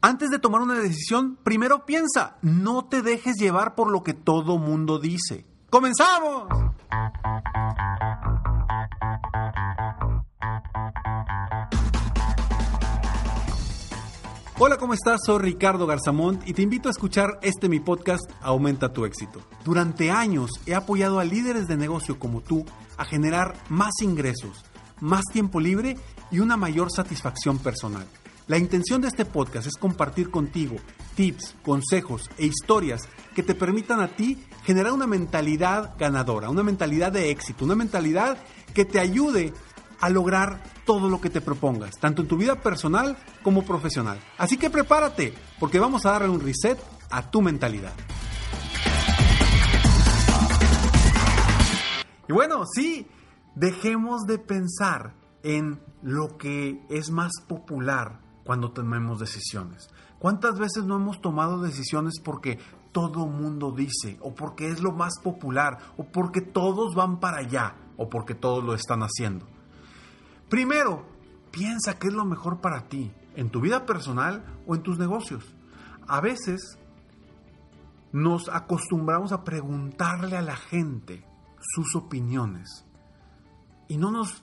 Antes de tomar una decisión, primero piensa, no te dejes llevar por lo que todo mundo dice. ¡Comenzamos! Hola, ¿cómo estás? Soy Ricardo Garzamont y te invito a escuchar este mi podcast Aumenta tu éxito. Durante años he apoyado a líderes de negocio como tú a generar más ingresos, más tiempo libre y una mayor satisfacción personal. La intención de este podcast es compartir contigo tips, consejos e historias que te permitan a ti generar una mentalidad ganadora, una mentalidad de éxito, una mentalidad que te ayude a lograr todo lo que te propongas, tanto en tu vida personal como profesional. Así que prepárate, porque vamos a darle un reset a tu mentalidad. Y bueno, sí, dejemos de pensar en lo que es más popular cuando tomemos decisiones. ¿Cuántas veces no hemos tomado decisiones porque todo mundo dice, o porque es lo más popular, o porque todos van para allá, o porque todos lo están haciendo? Primero, piensa qué es lo mejor para ti, en tu vida personal o en tus negocios. A veces nos acostumbramos a preguntarle a la gente sus opiniones y no nos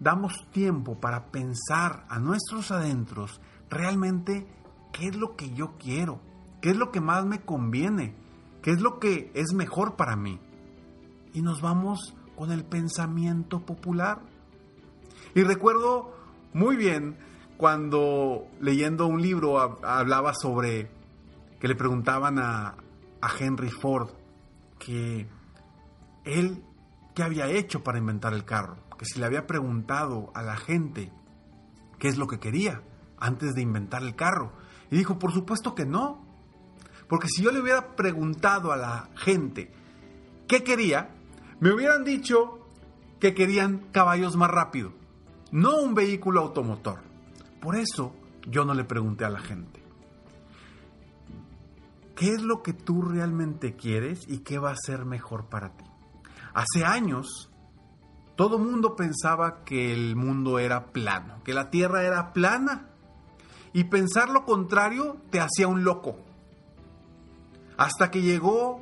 damos tiempo para pensar a nuestros adentros realmente qué es lo que yo quiero, qué es lo que más me conviene, qué es lo que es mejor para mí. Y nos vamos con el pensamiento popular. Y recuerdo muy bien cuando leyendo un libro hablaba sobre que le preguntaban a, a Henry Ford que él qué había hecho para inventar el carro, que si le había preguntado a la gente qué es lo que quería antes de inventar el carro. Y dijo, por supuesto que no, porque si yo le hubiera preguntado a la gente qué quería, me hubieran dicho que querían caballos más rápido, no un vehículo automotor. Por eso yo no le pregunté a la gente. ¿Qué es lo que tú realmente quieres y qué va a ser mejor para ti? Hace años, todo mundo pensaba que el mundo era plano, que la Tierra era plana. Y pensar lo contrario te hacía un loco. Hasta que llegó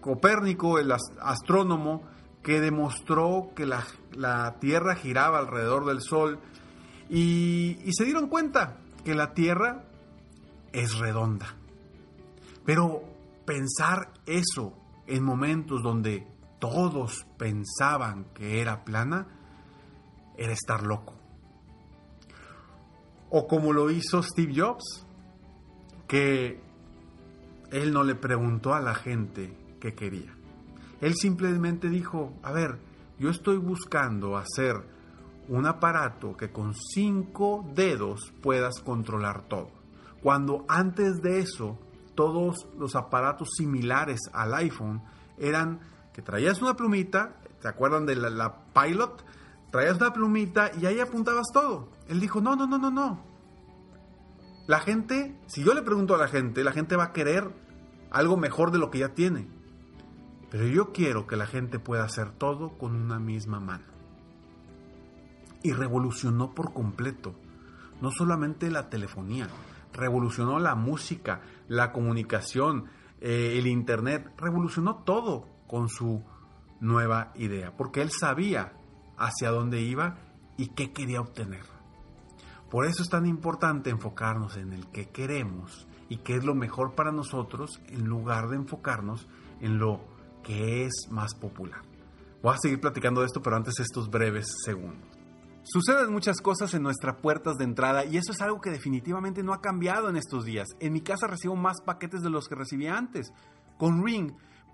Copérnico, el astrónomo, que demostró que la, Tierra giraba alrededor del Sol y, se dieron cuenta que la Tierra es redonda. Pero pensar eso en momentos donde todos pensaban que era plana, era estar loco. O como lo hizo Steve Jobs, que él no le preguntó a la gente qué quería. Él simplemente dijo, a ver, yo estoy buscando hacer un aparato que con cinco dedos puedas controlar todo. Cuando antes de eso, todos los aparatos similares al iPhone eran que traías una plumita, ¿te acuerdan de la, pilot? Traías una plumita y ahí apuntabas todo. Él dijo, no, no, no, no, no. La gente, si yo le pregunto a la gente, la gente va a querer algo mejor de lo que ya tiene. Pero yo quiero que la gente pueda hacer todo con una misma mano. Y revolucionó por completo, no solamente la telefonía, revolucionó la música, la comunicación, eh, el internet, revolucionó todo con su nueva idea, porque él sabía hacia dónde iba y qué quería obtener. Por eso es tan importante enfocarnos en el que queremos y qué es lo mejor para nosotros en lugar de enfocarnos en lo que es más popular. Voy a seguir platicando de esto, pero antes estos breves segundos. Suceden muchas cosas en nuestras puertas de entrada y eso es algo que definitivamente no ha cambiado en estos días. En mi casa recibo más paquetes de los que recibía antes. Con Ring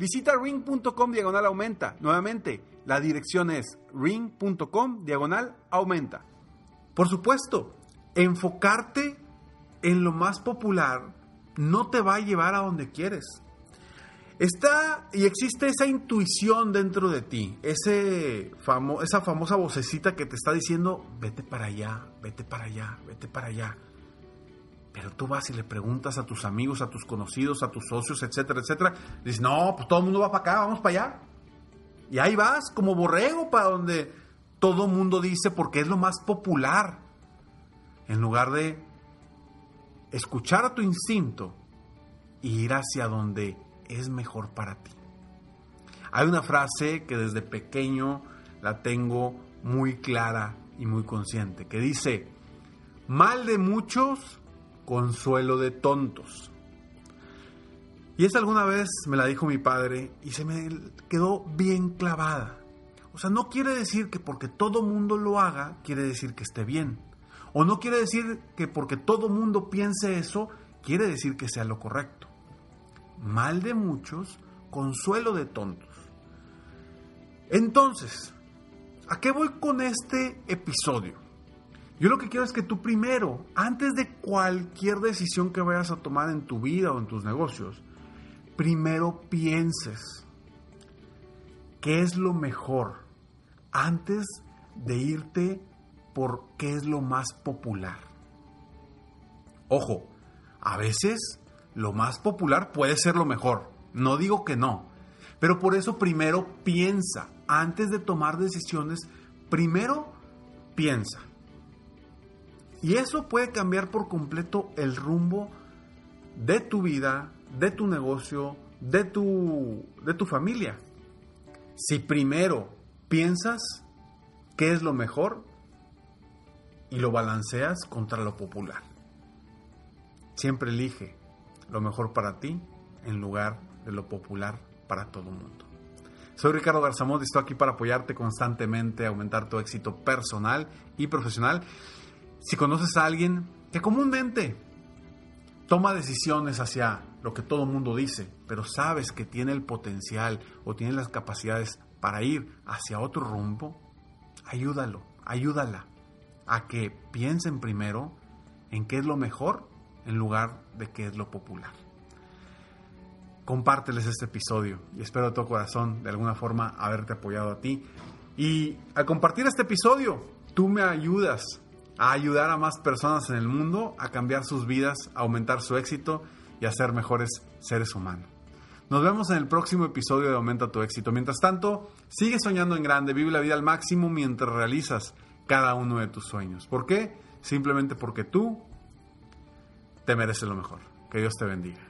Visita ring.com diagonal aumenta. Nuevamente, la dirección es ring.com diagonal aumenta. Por supuesto, enfocarte en lo más popular no te va a llevar a donde quieres. Está y existe esa intuición dentro de ti, ese esa famosa vocecita que te está diciendo, vete para allá, vete para allá, vete para allá. Pero tú vas y le preguntas a tus amigos, a tus conocidos, a tus socios, etcétera, etcétera. Dices, no, pues todo el mundo va para acá, vamos para allá. Y ahí vas como borrego para donde todo el mundo dice porque es lo más popular. En lugar de escuchar a tu instinto e ir hacia donde es mejor para ti. Hay una frase que desde pequeño la tengo muy clara y muy consciente, que dice, mal de muchos consuelo de tontos. Y esa alguna vez me la dijo mi padre y se me quedó bien clavada. O sea, no quiere decir que porque todo mundo lo haga, quiere decir que esté bien. O no quiere decir que porque todo mundo piense eso, quiere decir que sea lo correcto. Mal de muchos, consuelo de tontos. Entonces, ¿a qué voy con este episodio? Yo lo que quiero es que tú primero, antes de cualquier decisión que vayas a tomar en tu vida o en tus negocios, primero pienses qué es lo mejor antes de irte por qué es lo más popular. Ojo, a veces lo más popular puede ser lo mejor, no digo que no, pero por eso primero piensa, antes de tomar decisiones, primero piensa. Y eso puede cambiar por completo el rumbo de tu vida, de tu negocio, de tu, de tu familia. Si primero piensas qué es lo mejor y lo balanceas contra lo popular. Siempre elige lo mejor para ti en lugar de lo popular para todo el mundo. Soy Ricardo Garzamón y estoy aquí para apoyarte constantemente, aumentar tu éxito personal y profesional. Si conoces a alguien que comúnmente toma decisiones hacia lo que todo el mundo dice, pero sabes que tiene el potencial o tiene las capacidades para ir hacia otro rumbo, ayúdalo, ayúdala a que piensen primero en qué es lo mejor en lugar de qué es lo popular. Compárteles este episodio y espero de todo corazón de alguna forma haberte apoyado a ti. Y al compartir este episodio, tú me ayudas a ayudar a más personas en el mundo a cambiar sus vidas, a aumentar su éxito y a ser mejores seres humanos. Nos vemos en el próximo episodio de Aumenta tu éxito. Mientras tanto, sigue soñando en grande, vive la vida al máximo mientras realizas cada uno de tus sueños. ¿Por qué? Simplemente porque tú te mereces lo mejor. Que Dios te bendiga.